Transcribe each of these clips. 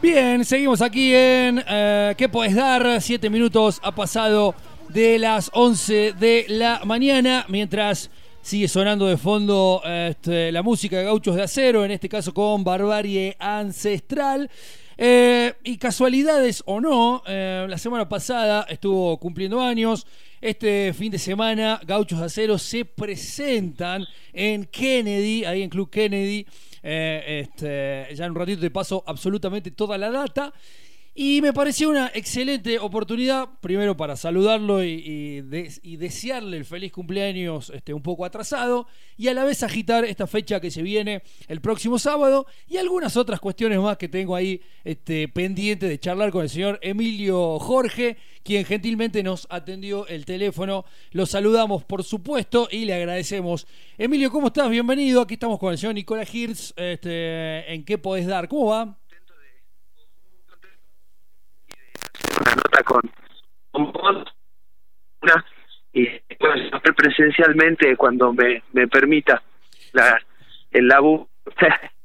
Bien, seguimos aquí en eh, ¿Qué podés dar? Siete minutos ha pasado de las 11 de la mañana, mientras sigue sonando de fondo este, la música de Gauchos de Acero, en este caso con Barbarie Ancestral. Eh, y casualidades o no, eh, la semana pasada estuvo cumpliendo años. Este fin de semana, Gauchos de Acero se presentan en Kennedy, ahí en Club Kennedy. Eh, este, ya en un ratito te paso absolutamente toda la data. Y me pareció una excelente oportunidad, primero para saludarlo y, desearle el feliz cumpleaños este, un poco atrasado, y a la vez agitar esta fecha que se viene el próximo sábado y algunas otras cuestiones más que tengo ahí este, pendiente de charlar con el señor Emilio Jorge, quien gentilmente nos atendió el teléfono. Lo saludamos, por supuesto, y le agradecemos. Emilio, ¿cómo estás? Bienvenido. Aquí estamos con el señor Nicolás Hirz. Este, ¿En qué podés dar? ¿Cómo va? Una nota con, con una, y bueno, presencialmente cuando me, me permita la, el labu.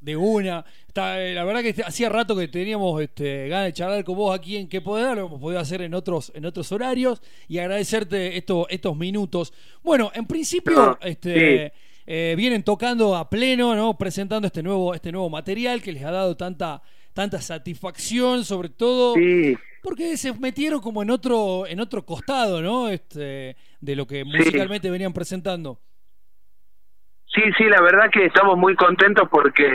de una. Está, eh, la verdad que hacía rato que teníamos este, ganas de charlar con vos aquí en que poder, lo hemos podido hacer en otros, en otros horarios y agradecerte estos, estos minutos. Bueno, en principio, este, eh, vienen tocando a pleno, ¿no? Presentando este nuevo, este nuevo material que les ha dado tanta tanta satisfacción, sobre todo porque se metieron como en otro en otro costado, ¿no? Este, de lo que musicalmente venían presentando. Sí, sí, la verdad que estamos muy contentos porque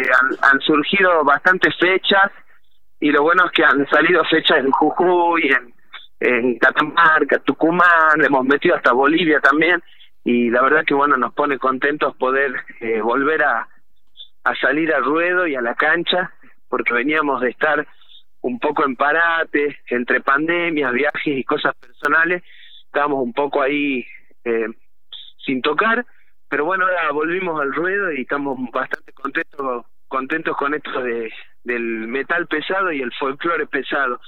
han, surgido bastantes fechas y lo bueno es que han salido fechas en Jujuy, en, en Catamarca, Tucumán, hemos metido hasta Bolivia también y la verdad que bueno nos pone contentos poder eh, volver a, a salir al ruedo y a la cancha porque veníamos de estar un poco en parate, entre pandemias, viajes y cosas personales, estábamos un poco ahí eh, sin tocar, pero bueno, ahora volvimos al ruedo y estamos bastante contentos contentos con esto de, del metal pesado y el folclore pesado.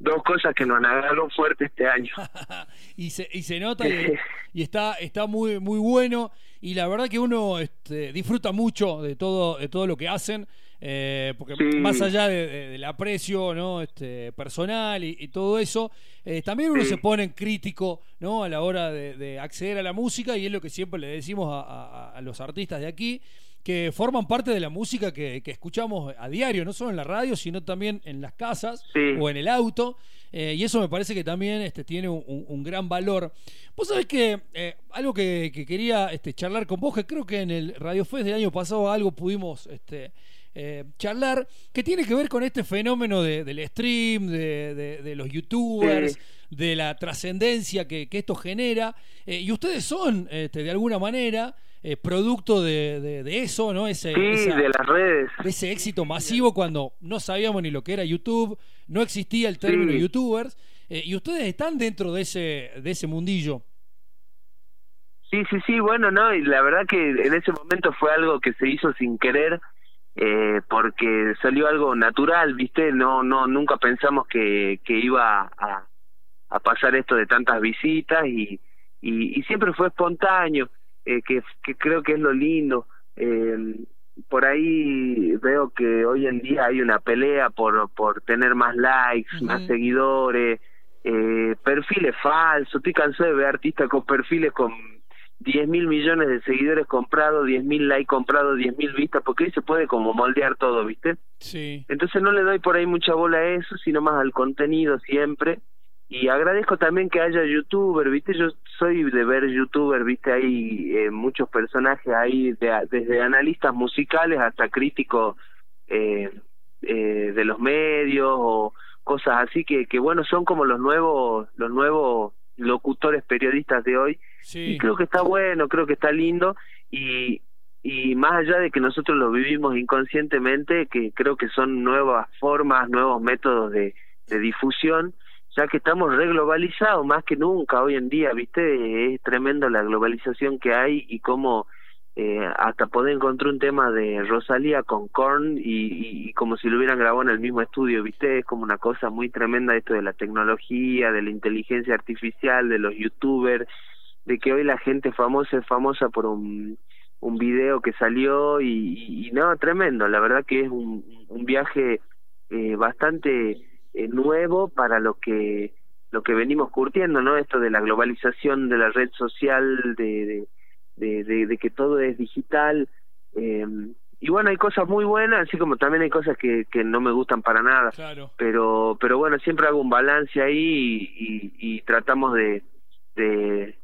Dos cosas que nos agarraron fuerte este año. y, se, y se nota y, y, está, está muy, muy bueno. Y la verdad que uno este, disfruta mucho de todo, de todo lo que hacen. Eh, porque más allá del aprecio ¿no? este, personal y, todo eso, eh, también uno se pone en crítico ¿no? a la hora de, acceder a la música y es lo que siempre le decimos a, los artistas de aquí, que forman parte de la música que, escuchamos a diario, no solo en la radio, sino también en las casas o en el auto. Eh, y eso me parece que también este, tiene un, gran valor. Vos sabés que algo que, quería este, charlar con vos, que creo que en el Radio Fest del año pasado algo pudimos este, eh, charlar, que tiene que ver con este fenómeno del stream, de, los youtubers, de la trascendencia que, esto genera. Eh, y ustedes son, este, de alguna manera, eh, producto de, eso, ¿no? Ese, de las redes. ese éxito masivo cuando no sabíamos ni lo que era YouTube, no existía el término youtubers, y ustedes están dentro de ese, de ese mundillo. Sí, sí, sí, bueno, no, y la verdad que en ese momento fue algo que se hizo sin querer, eh, porque salió algo natural, ¿viste? No, no, nunca pensamos que, que iba a, a pasar esto de tantas visitas y, y, siempre fue espontáneo, eh, que, que creo que es lo lindo. Eh, por ahí veo que hoy en día hay una pelea por, por tener más likes, más seguidores, eh, perfiles falsos. Estoy cansado de ver artistas con perfiles con 10 mil millones de seguidores comprados, 10 mil likes comprados, 10 mil vistas, porque ahí se puede como moldear todo, ¿viste? Sí. Entonces no le doy por ahí mucha bola a eso, sino más al contenido siempre. Y agradezco también que haya youtuber, ¿viste? Yo soy de ver youtuber, ¿viste? Hay eh, muchos personajes ahí, desde analistas musicales hasta críticos eh, eh, de los medios o cosas así que, que bueno, son como los nuevos, los nuevos locutores periodistas de hoy y creo que está bueno, creo que está lindo y, y más allá de que nosotros lo vivimos inconscientemente, que creo que son nuevas formas, nuevos métodos de, de difusión, ya que estamos reglobalizados más que nunca hoy en día, ¿viste? Es tremendo la globalización que hay y cómo eh, hasta poder encontrar un tema de Rosalía con Korn y, y, como si lo hubieran grabado en el mismo estudio, ¿viste? Es como una cosa muy tremenda esto de la tecnología, de la inteligencia artificial, de los youtubers, de que hoy la gente famosa es famosa por un, un video que salió y, y, no, tremendo, la verdad que es un, un viaje eh, bastante eh, nuevo para lo que lo que venimos curtiendo, ¿no? Esto de la globalización de la red social, de, de, de, de que todo es digital. Eh, y bueno, hay cosas muy buenas, así como también hay cosas que, que no me gustan para nada. Claro. Pero, pero bueno, siempre hago un balance ahí y, y, tratamos de, de,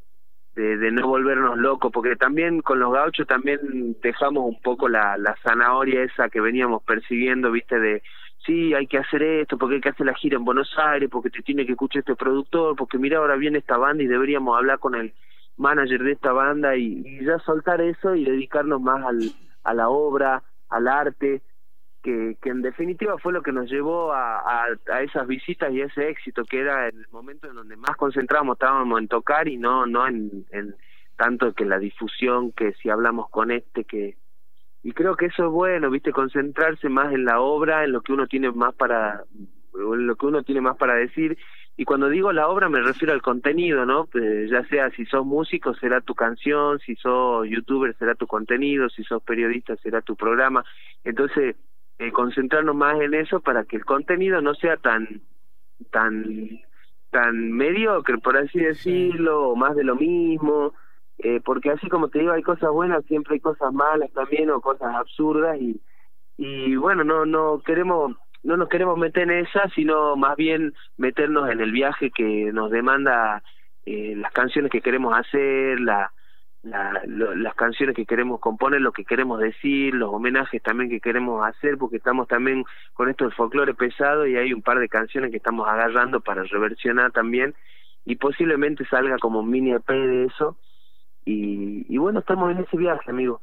de, no volvernos locos, porque también con los gauchos también dejamos un poco la, la zanahoria esa que veníamos persiguiendo, viste, de sí, hay que hacer esto, porque hay que hacer la gira en Buenos Aires, porque te tiene que escuchar este productor, porque mira, ahora viene esta banda y deberíamos hablar con el manager de esta banda y, y ya soltar eso y dedicarnos más al a la obra, al arte, que, en definitiva fue lo que nos llevó a, a, esas visitas y ese éxito, que era el momento en donde más concentramos, estábamos en tocar y no, no en, tanto que la difusión, que si hablamos con este, que... Y creo que eso es bueno, viste, concentrarse más en la obra, en lo que uno tiene más para, lo que uno tiene más para decir y cuando digo la obra me refiero al contenido, ¿no? Eh, ya sea si sos músico será tu canción, si sos youtuber será tu contenido, si sos periodista será tu programa. Entonces, eh, concentrarnos más en eso para que el contenido no sea tan tan tan mediocre, por así decirlo, o más de lo mismo, eh, porque así como te digo, hay cosas buenas, siempre hay cosas malas también o cosas absurdas y y bueno, no no queremos no nos queremos meter en esa, sino más bien meternos en el viaje que nos demanda eh, las canciones que queremos hacer, la, la, las canciones que queremos componer, lo que queremos decir, los homenajes también que queremos hacer, porque estamos también con esto del folclore pesado y hay un par de canciones que estamos agarrando para reversionar también y posiblemente salga como un mini EP de eso. Y, y bueno, estamos en ese viaje, amigo.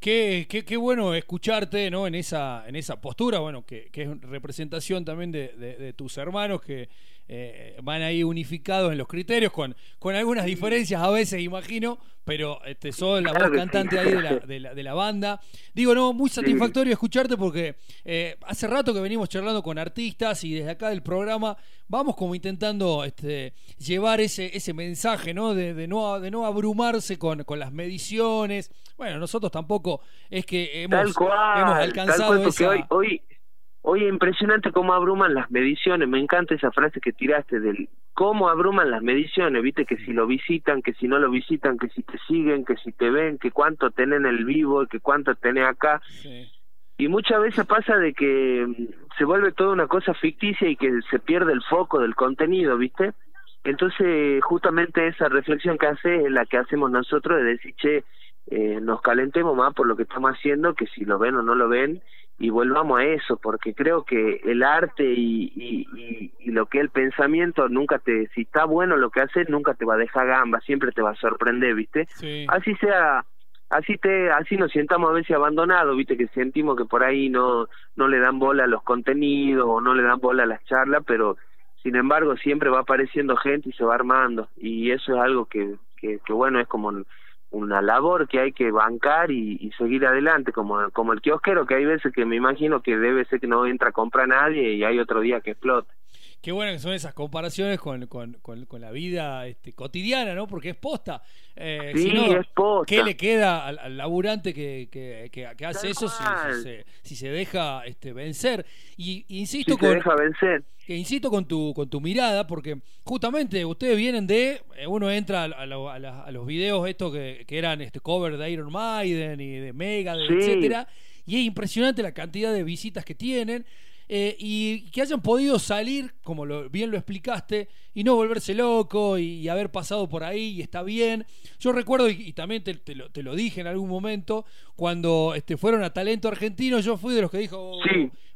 Qué, qué, qué, bueno escucharte ¿no? en, esa, en esa postura, bueno, que, que es representación también de, de, tus hermanos que eh, van ahí unificados en los criterios, con, con algunas diferencias a veces, imagino, pero este, sos la voz cantante ahí de la, de la, de, la, banda. Digo, no, muy satisfactorio escucharte porque eh, hace rato que venimos charlando con artistas y desde acá del programa vamos como intentando este, llevar ese, ese mensaje, ¿no? De, de, no, de no abrumarse con, con las mediciones. Bueno, nosotros tampoco es que hemos, hemos alcanzado esa... Hoy, hoy, hoy es impresionante cómo abruman las mediciones. Me encanta esa frase que tiraste del cómo abruman las mediciones, viste que si lo visitan, que si no lo visitan, que si te siguen, que si te ven, que cuánto tenés en el vivo, que cuánto tenés acá. Y muchas veces pasa de que mm, se vuelve toda una cosa ficticia y que se pierde el foco del contenido, ¿viste? Entonces, justamente esa reflexión que hace es la que hacemos nosotros de decir, che, eh, nos calentemos más por lo que estamos haciendo, que si lo ven o no lo ven, y volvamos a eso, porque creo que el arte y, y, y, lo que es el pensamiento nunca te, si está bueno lo que haces, nunca te va a dejar gamba, siempre te va a sorprender, ¿viste? Así sea, así te, así nos sientamos a veces abandonados, ¿viste? Que sentimos que por ahí no, no le dan bola a los contenidos o no le dan bola a las charlas, pero sin embargo siempre va apareciendo gente y se va armando, y eso es algo que, que, que bueno, es como una labor que hay que bancar y, seguir adelante, como, como el kiosquero, que hay veces que me imagino que debe ser que no entra a comprar nadie y hay otro día que explota. Qué bueno que son esas comparaciones con, con, con, la vida este, cotidiana, ¿no? Porque es posta. Eh, sí, es posta. ¿Qué le queda al, laburante que, que, que, hace eso si, se, si, se, deja este, vencer? Y insisto si con. Se deja vencer. Que insisto con tu, con tu mirada, porque justamente ustedes vienen de. Eh, uno entra a, a, los videos estos que, que eran este cover de Iron Maiden y de Mega, etcétera. Y es impresionante la cantidad de visitas que tienen. Eh, y que hayan podido salir, como lo, bien lo explicaste, y no volverse loco y, haber pasado por ahí y está bien. Yo recuerdo, y, también te, lo, dije en algún momento, cuando este, fueron a Talento Argentino, yo fui de los que dijo, oh,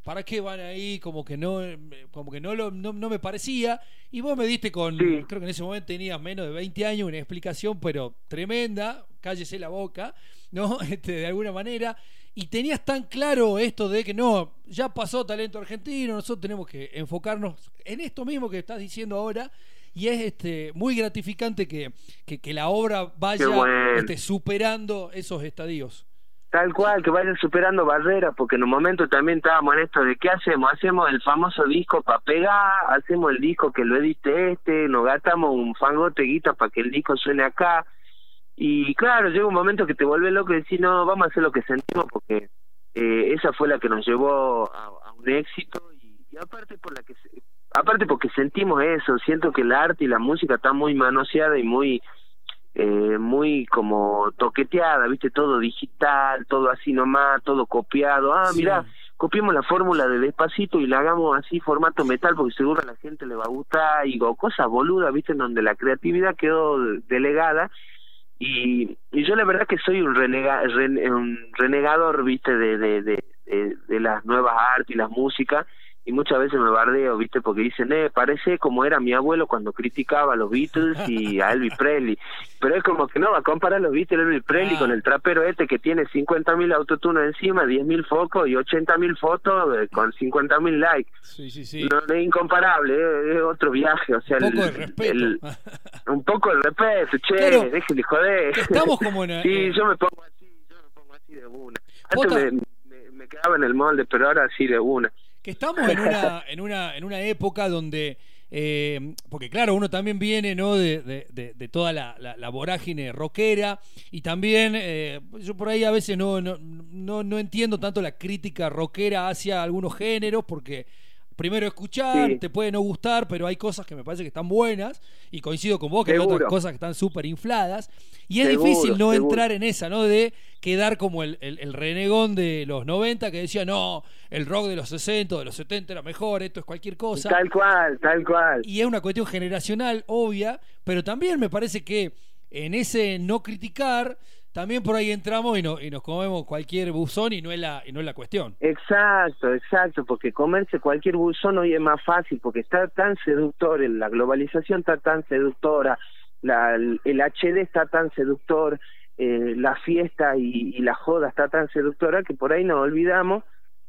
¿para qué van ahí? Como que no, como que no, lo, no, me parecía. Y vos me diste con, creo que en ese momento tenías menos de 20 años, una explicación, pero tremenda, cállese la boca, ¿no? Este, de alguna manera y tenías tan claro esto de que no, ya pasó talento argentino, nosotros tenemos que enfocarnos en esto mismo que estás diciendo ahora y es este muy gratificante que, que, la obra vaya este, superando esos estadios. Tal cual, que vayan superando barreras, porque en un momento también estábamos en esto de qué hacemos, hacemos el famoso disco para pegar, hacemos el disco que lo edite este, nos gastamos un fangote guita para que el disco suene acá, y claro, llega un momento que te vuelve loco y decís, no, vamos a hacer lo que sentimos porque eh, esa fue la que nos llevó a, un éxito y aparte por la que aparte porque sentimos eso siento que el arte y la música están muy manoseada y muy eh, muy como toqueteada viste todo digital todo así nomás todo copiado. Ah mira copiemos la fórmula de despacito y la hagamos así formato metal porque seguro a la gente le va a gustar y o cosas boludas viste en donde la creatividad quedó delegada y, y yo la verdad que soy un, renega, un renegador viste de, de, de, de, las nuevas artes y las músicas y muchas veces me bardeo, ¿viste? Porque dicen, eh, parece como era mi abuelo cuando criticaba a los Beatles y a Elvis Presley. Pero es como que no, va a comparar los Beatles y Elvis Presley con el trapero este que tiene 50.000 autotunes encima, 10.000 focos y 80.000 fotos eh, con 50.000 likes. Sí, sí, sí. No, es incomparable, eh, es, otro viaje, o sea... Un poco de respeto. un poco de respeto, che, claro, de joder. Estamos como en... sí, yo me pongo así, yo me pongo así de una. Antes me, me quedaba en el molde, pero ahora sí de una que estamos en una, en una, en una época donde, eh, porque claro, uno también viene ¿no? de, de, de toda la, la, vorágine rockera y también eh, yo por ahí a veces no, no, no, no entiendo tanto la crítica rockera hacia algunos géneros porque primero escuchar, te puede no gustar, pero hay cosas que me parece que están buenas, y coincido con vos que hay otras cosas que están súper infladas, y es difícil no entrar en esa, ¿no? De quedar como el, el, renegón de los 90 que decía, no, el rock de los 60, de los 70 era mejor, esto es cualquier cosa. Tal cual, tal cual. Y es una cuestión generacional, obvia, pero también me parece que en ese no criticar también por ahí entramos y, no, y nos comemos cualquier buzón y no, es la, y no es la cuestión. Exacto, exacto, porque comerse cualquier buzón hoy es más fácil, porque está tan seductor, la globalización está tan seductora, la, el HD está tan seductor, eh, la fiesta y, la joda está tan seductora que por ahí nos olvidamos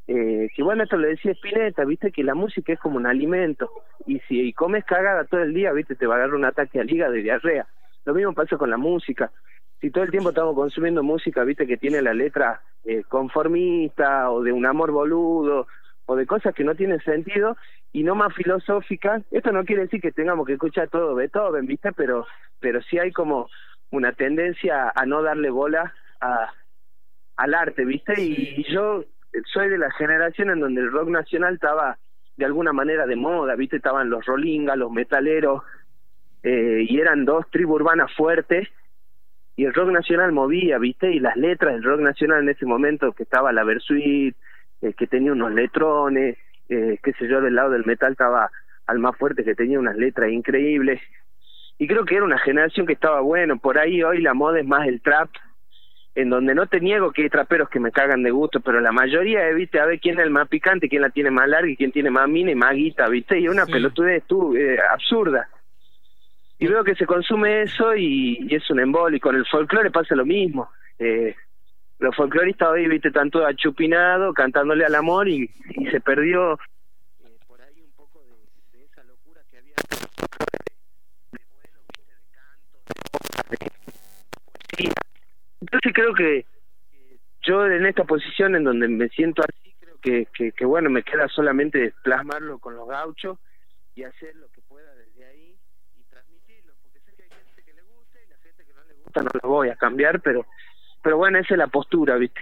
eh, que bueno, esto lo decía Spinetta, viste que la música es como un alimento y si comes cagada todo el día, viste, te va a dar un ataque al hígado de diarrea. Lo mismo pasa con la música si todo el tiempo estamos consumiendo música, viste, que tiene la letra eh, conformista o de un amor boludo o de cosas que no tienen sentido y no más filosóficas, esto no quiere decir que tengamos que escuchar todo Beethoven, viste, pero, pero sí hay como una tendencia a no darle bola a, al arte, viste, y, yo soy de la generación en donde el rock nacional estaba de alguna manera de moda, viste, estaban los rolingas, los metaleros, eh, y eran dos tribus urbanas fuertes y el rock nacional movía, ¿viste? Y las letras del rock nacional en ese momento, que estaba la Versuit, eh, que tenía unos letrones, eh, qué sé yo, del lado del metal estaba al más fuerte, que tenía unas letras increíbles. Y creo que era una generación que estaba bueno. Por ahí hoy la moda es más el trap, en donde no te niego que hay traperos que me cagan de gusto, pero la mayoría, eh, viste, a ver quién es el más picante, quién la tiene más larga y quién tiene más mina y más guita, viste, y una pelotudez tú, eh, absurda y veo que se consume eso y, es un embólico. Con el folclore pasa lo mismo. Eh, los folcloristas hoy, viste, tanto achupinado, cantándole al amor y, se perdió eh, por ahí un poco de, esa locura que había de, vuelo, viste, de canto, de, poesía. Entonces creo que yo en esta posición en donde me siento así, creo que, que, que bueno, me queda solamente plasmarlo con los gauchos y hacer lo que pueda desde ahí no lo voy a cambiar, pero, pero bueno, esa es la postura, ¿viste?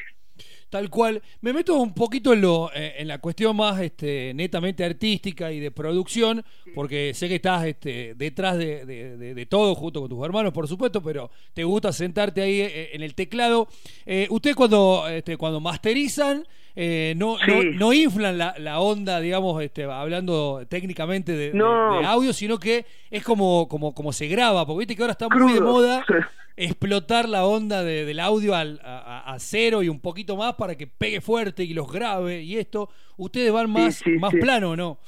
Tal cual. Me meto un poquito en, lo, eh, en la cuestión más este, netamente artística y de producción, porque sé que estás este, detrás de, de, todo, junto con tus hermanos, por supuesto, pero te gusta sentarte ahí eh, en el teclado. Eh, Ustedes cuando, este, cuando masterizan, eh, no, no, inflan la, la, onda, digamos, este, hablando técnicamente de, audio, sino que es como, como, como se graba, porque viste que ahora está muy de moda explotar la onda del audio al, a, cero y un poquito más para que pegue fuerte y los grabe y esto. ¿Ustedes van más, más plano o no?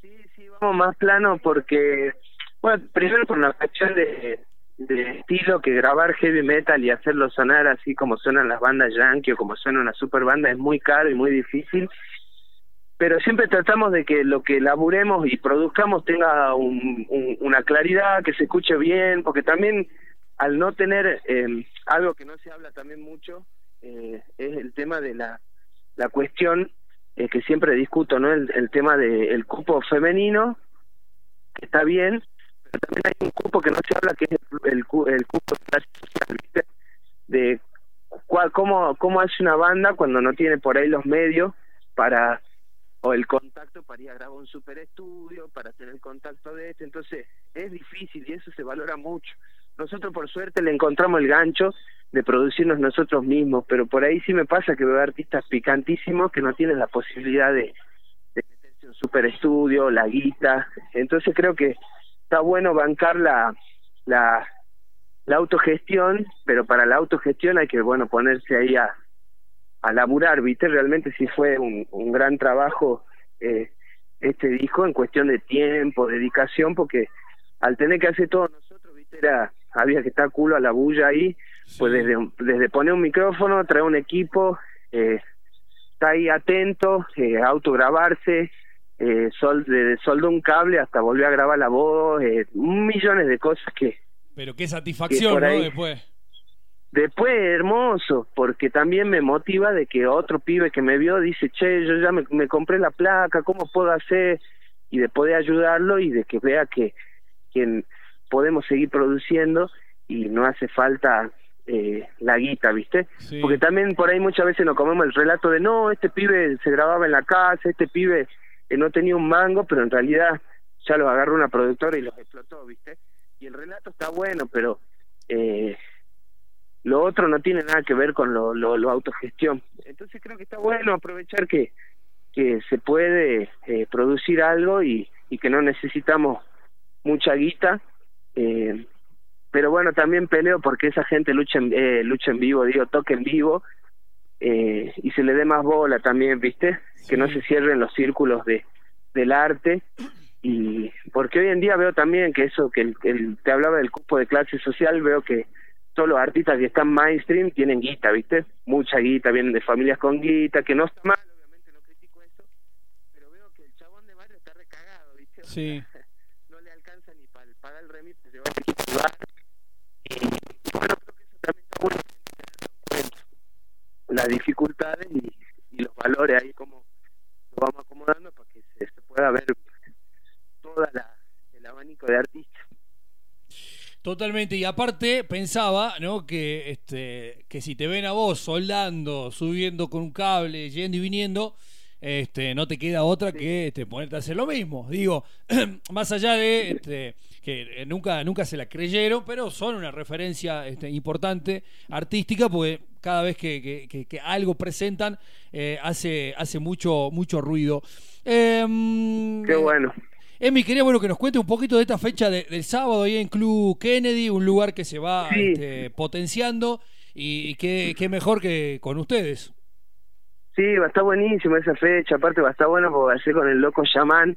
Sí, sí, vamos más plano porque, bueno, primero por la cuestión de de estilo que grabar heavy metal y hacerlo sonar así como suenan las bandas yankee o como suena una super banda es muy caro y muy difícil pero siempre tratamos de que lo que laburemos y produzcamos tenga un, una claridad, que se escuche bien, porque también al no tener eh, algo que no se habla también mucho, eh, es el tema de la, la cuestión eh, que siempre discuto, ¿no? El, el tema del cupo femenino, que está bien, también hay un cupo que no se habla, que es el, el, cupo de cuál, cómo, cómo hace una banda cuando no tiene por ahí los medios para o el contacto para ir a grabar un super estudio, para tener el contacto de este, entonces es difícil y eso se valora mucho. Nosotros por suerte le encontramos el gancho de producirnos nosotros mismos, pero por ahí sí me pasa que veo artistas picantísimos que no tienen la posibilidad de, de meterse un super estudio, la guita, entonces creo que está bueno bancar la, la, la autogestión, pero para la autogestión hay que, bueno, ponerse ahí a, laburar, ¿viste? Realmente sí fue un, un gran trabajo eh, este disco en cuestión de tiempo, dedicación, porque al tener que hacer todo nosotros, ¿viste? Era, había que estar culo a la bulla ahí, pues desde, desde poner un micrófono, traer un equipo, eh, está ahí atento, eh, autograbarse, eh, sol, de soldo un cable hasta volver a grabar la voz, eh, millones de cosas que... Pero qué satisfacción, ¿no? Después. Después, hermoso, porque también me motiva de que otro pibe que me vio dice, che, yo ya me, me compré la placa, ¿cómo puedo hacer? Y de poder ayudarlo y de que vea que, que podemos seguir produciendo y no hace falta eh, la guita, ¿viste? Sí. Porque también por ahí muchas veces nos comemos el relato de, no, este pibe se grababa en la casa, este pibe que no tenía un mango, pero en realidad ya los agarró una productora y los explotó, ¿viste? Y el relato está bueno, pero eh, lo otro no tiene nada que ver con lo, lo, lo autogestión. Entonces creo que está bueno aprovechar que, que se puede eh, producir algo y, y que no necesitamos mucha guita. Eh, pero bueno, también peleo porque esa gente lucha en, eh, lucha en vivo, digo, toque en vivo eh, y se le dé más bola también, ¿viste? Que no se cierren los círculos de del arte y porque hoy en día veo también que eso que el, el te hablaba del cupo de clase social, veo que todos los artistas que están mainstream tienen guita, ¿viste? Mucha guita, vienen de familias con guita, que no está mal, obviamente no critico eso, pero veo que el chabón de barrio está recagado, ¿viste? Sí. sea, no le alcanza ni para pagar el remix de bar. Y bueno, creo que eso también está bueno tenerlo en cuenta. Las dificultades y, los valores ahí como lo vamos acomodando para que se, se pueda ver toda la el abanico de artistas. Totalmente, y aparte pensaba, ¿no? Que este, que si te ven a vos soldando, subiendo con un cable, yendo y viniendo, este, no te queda otra que este, ponerte a hacer lo mismo. Digo, más allá de este, que nunca, nunca se la creyeron, pero son una referencia este, importante, artística, porque cada vez que, que- que- que algo presentan eh, hace, hace mucho, mucho ruido. Em, Qué bueno. Emi, quería bueno que nos cuente un poquito de esta fecha de- del sábado ahí en Club Kennedy, un lugar que se va Sí. este, potenciando y, y qué, qué mejor que con ustedes. Sí, va a estar buenísimo esa fecha, aparte va a estar bueno porque va a ser con el loco Shaman,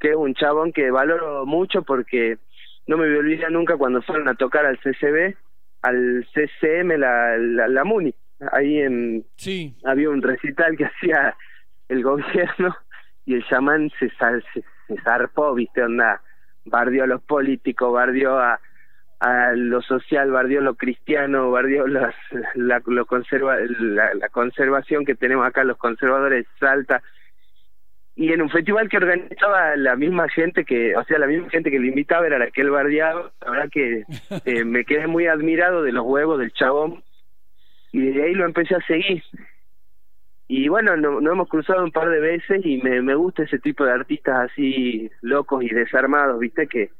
que es un chabón que valoro mucho porque no me voy a olvidar nunca cuando fueron a tocar al CCB, al CCM, la, la, la MUNI, ahí en, Sí, había un recital que hacía el gobierno y el chamán se, sal- se, se zarpó, viste, onda, bardió a los políticos, bardió a, a lo social, bardió lo cristiano, bardió las, la, lo conserva, la, la conservación que tenemos acá, los conservadores Salta, y en un festival que organizaba la misma gente que, o sea, la misma gente que le invitaba era la que él bardeaba, la verdad que eh, me quedé muy admirado de los huevos del chabón, y de ahí lo empecé a seguir. Y bueno, no- nos hemos cruzado un par de veces y me, me gusta ese tipo de artistas así locos y desarmados, ¿viste? Que,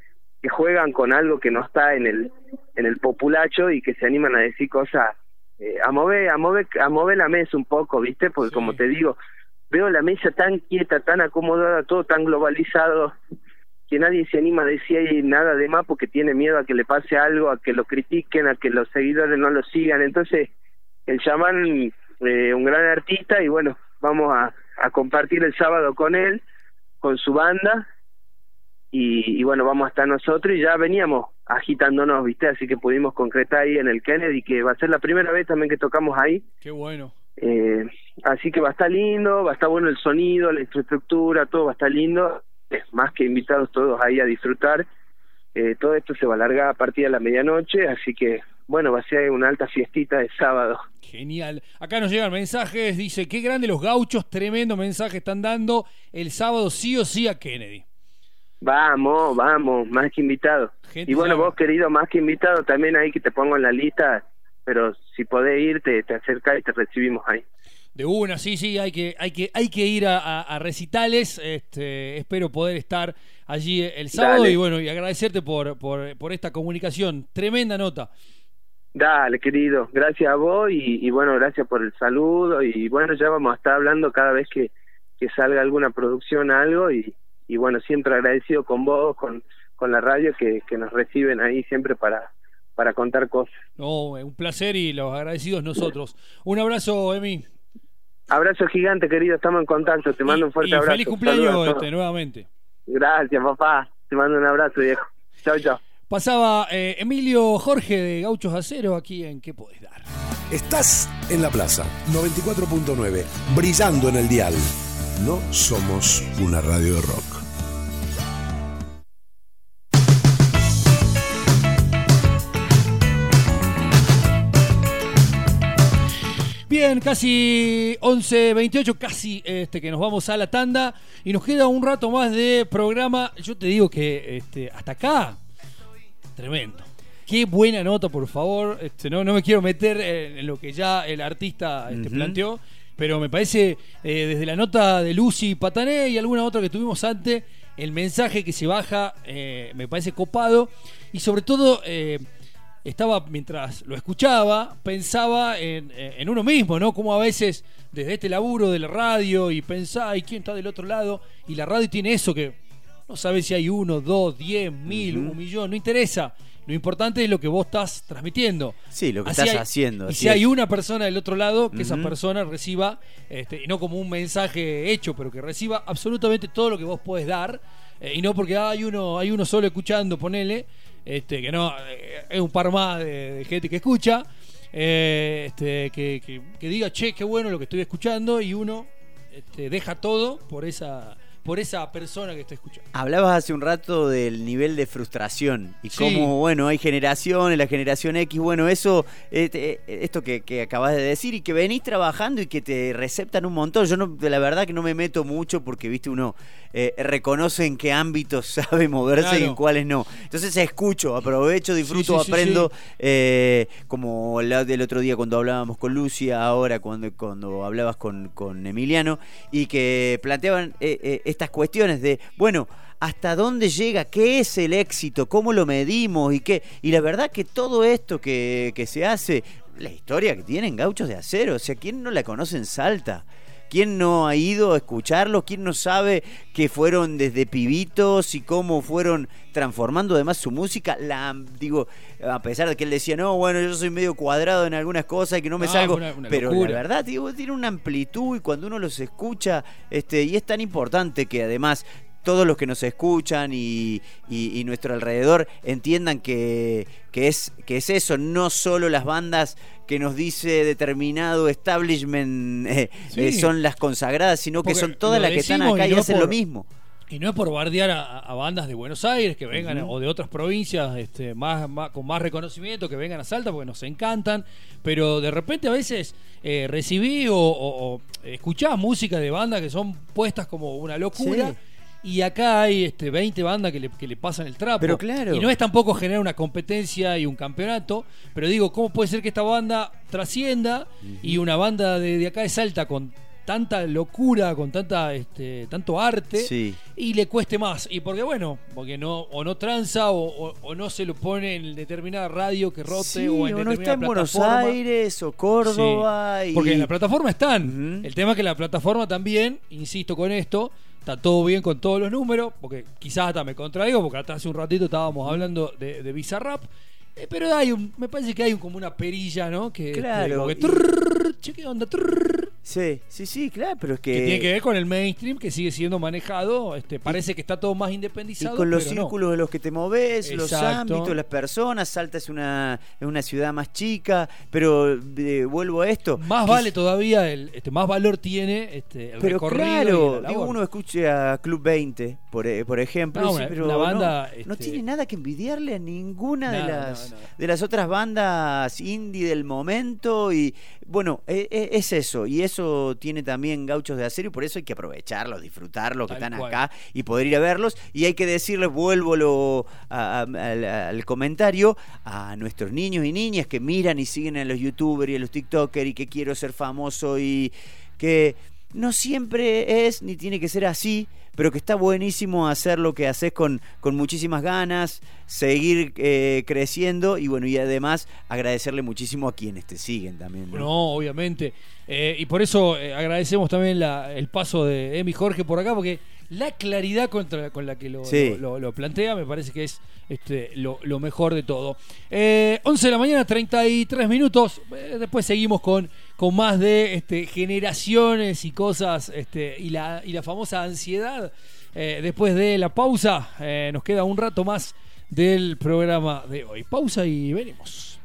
que juegan con algo que no está en el en el populacho y que se animan a decir cosas eh, a mover a mover a mover la mesa un poco, ¿viste? Porque Sí. como te digo, veo la mesa tan quieta, tan acomodada, todo tan globalizado que nadie se anima a decir nada de más porque tiene miedo a que le pase algo, a que lo critiquen, a que los seguidores no lo sigan. Entonces, el chamán, eh, un gran artista, y bueno, vamos a, a compartir el sábado con él, con su banda, y, y bueno, vamos a estar nosotros, y ya veníamos agitándonos, ¿viste? Así que pudimos concretar ahí en el Kennedy, que va a ser la primera vez también que tocamos ahí. qué bueno. Eh, así que va a estar lindo, va a estar bueno el sonido, la infraestructura, todo va a estar lindo. Es más que invitados todos ahí a disfrutar. Eh, todo esto se va a alargar a partir de la medianoche, así que bueno, va a ser una alta fiestita de sábado. Genial. Acá nos llegan mensajes, dice, qué grande los gauchos, tremendo mensaje están dando el sábado sí o sí a Kennedy. Vamos, vamos, más que invitados. Gente Y bueno, vos querido, más que invitado, también ahí que te pongo en la lista, pero si podés ir, te, te acercás y te recibimos ahí. De una, sí, sí, hay que, hay que, hay que ir a, recitales. Este, espero poder estar allí el sábado y bueno, y agradecerte por, por, por, esta comunicación. Tremenda nota. Dale, querido, gracias a vos y, bueno, gracias por el saludo y bueno, ya vamos a estar hablando cada vez que, que salga alguna producción, algo y, y bueno, siempre agradecido con vos, con, con la radio que, que nos reciben ahí siempre para, para contar cosas. No, un placer y los agradecidos nosotros. Un abrazo, Emi. Abrazo gigante, querido, estamos en contacto. Te mando un fuerte abrazo. Feliz cumpleaños este, nuevamente. Gracias, papá. Te mando un abrazo, viejo. Chao, chao. Pasaba eh, Emilio Jorge de Gauchos Acero aquí en ¿Qué podés dar? Estás en la plaza 94.9, brillando en el dial. No somos una radio de rock. Bien, casi 11.28, casi este, que nos vamos a la tanda y nos queda un rato más de programa. Yo te digo que este, hasta acá, tremendo. Qué buena nota, por favor. Este, no, no me quiero meter en lo que ya el artista este, planteó, pero me parece eh, desde la nota de Lucy Patané y alguna otra que tuvimos antes, el mensaje que se baja eh, me parece copado y sobre todo... Eh, estaba, mientras lo escuchaba, pensaba en, en, uno mismo, ¿no? Como a veces desde este laburo de la radio y pensaba, ¿y quién está del otro lado? Y la radio tiene eso que no sabes si hay uno, dos, diez, mil, un millón, no interesa. Lo importante es lo que vos estás transmitiendo. Sí, lo que estás haciendo. Y si hay una persona del otro lado, que esa persona reciba, este, y no como un mensaje hecho, pero que reciba absolutamente todo lo que vos podés dar, eh, y no porque hay uno, hay uno solo escuchando, ponele, este, que no eh, es un par más de, gente que escucha, eh, este, que, que, diga, che, qué bueno lo que estoy escuchando, y uno este, deja todo por esa por esa persona que está escuchando. Hablabas hace un rato del nivel de frustración y cómo, bueno, hay generaciones, la generación X, bueno, eso, este, esto que, acabas de decir y que venís trabajando y que te receptan un montón. Yo no, la verdad que no me meto mucho porque, viste, uno eh, reconoce en qué ámbitos sabe moverse y en cuáles no. Entonces escucho, aprovecho, disfruto, aprendo, eh, como el del otro día cuando hablábamos con Lucia, ahora cuando, cuando hablabas con, con Emiliano, y que planteaban eh, estas cuestiones de, bueno, hasta dónde llega, qué es el éxito, cómo lo medimos y qué. Y la verdad que todo esto que, que se hace, la historia que tienen gauchos de acero, o sea, ¿quién no la conoce en Salta? ¿Quién no ha ido a escucharlos? ¿Quién no sabe que fueron desde pibitos y cómo fueron transformando además su música? La, digo, a pesar de que él decía, no, bueno, yo soy medio cuadrado en algunas cosas y que no me salgo. pero la verdad, digo, tiene una amplitud y cuando uno los escucha, este, y es tan importante que además todos los que nos escuchan y, nuestro alrededor entiendan que, es, que es eso, no solo las bandas que nos dice determinado establishment eh, eh, son las consagradas, sino que son todas las que están acá y, hacen lo mismo. Y no es por bardear a, bandas de Buenos Aires que vengan o de otras provincias este, más, con más reconocimiento que vengan a Salta porque nos encantan, pero de repente a veces eh, recibí o, o, música de bandas que son puestas como una locura. Y acá hay este, 20 bandas que le, que le pasan el trapo. Pero claro. Y no es tampoco generar una competencia y un campeonato. Pero digo, ¿cómo puede ser que esta banda trascienda y una banda de, acá de Salta con tanta locura, con tanta este, tanto arte y le cueste más. Y porque bueno, porque no o no tranza o, no se lo pone en determinada radio que rote o en no está en Buenos Aires o Córdoba. Porque en la plataforma están. El tema es que la plataforma también, insisto con esto, está todo bien con todos los números, porque quizás hasta me contraigo, porque hasta hace un ratito estábamos hablando de, de Bizarrap. Eh, pero hay un, me parece que hay como una perilla, ¿no? Que, claro. Que, ¿qué onda? Sí, sí, sí, claro, pero es que... que... tiene que ver con el mainstream que sigue siendo manejado, este, parece que está todo más independizado. Y con los círculos de los que te moves, los ámbitos, las personas, Salta es una, es una ciudad más chica, pero eh, vuelvo a esto. Más vale todavía, el, este, más valor tiene este, el pero Claro, digo, uno escuche a Club 20, por, eh, por ejemplo, no, pero la banda, no, este, tiene nada que envidiarle a ninguna de, las, de las otras bandas indie del momento y bueno, e, e, es eso, y eso tiene también gauchos de acero y por eso hay que aprovecharlos, disfrutarlos, que están acá y poder ir a verlos. Y hay que decirles, vuelvo lo, al comentario, a nuestros niños y niñas que miran y siguen a los youtubers y a los tiktokers y que quiero ser famoso y que no siempre es ni tiene que ser así, pero que está buenísimo hacer lo que haces con, con muchísimas ganas, seguir eh, creciendo y bueno, y además agradecerle muchísimo a quienes te siguen también. No, obviamente. Eh, y por eso eh, agradecemos también el paso de Emi Jorge por acá, porque la claridad contra, con la que lo, lo, plantea me parece que es este, lo, mejor de todo. 11 de la mañana, 33 minutos. después seguimos con con más de este, generaciones y cosas este, y, la, y la famosa ansiedad. Eh, después de la pausa, eh, nos queda un rato más del programa de hoy. Pausa y venimos.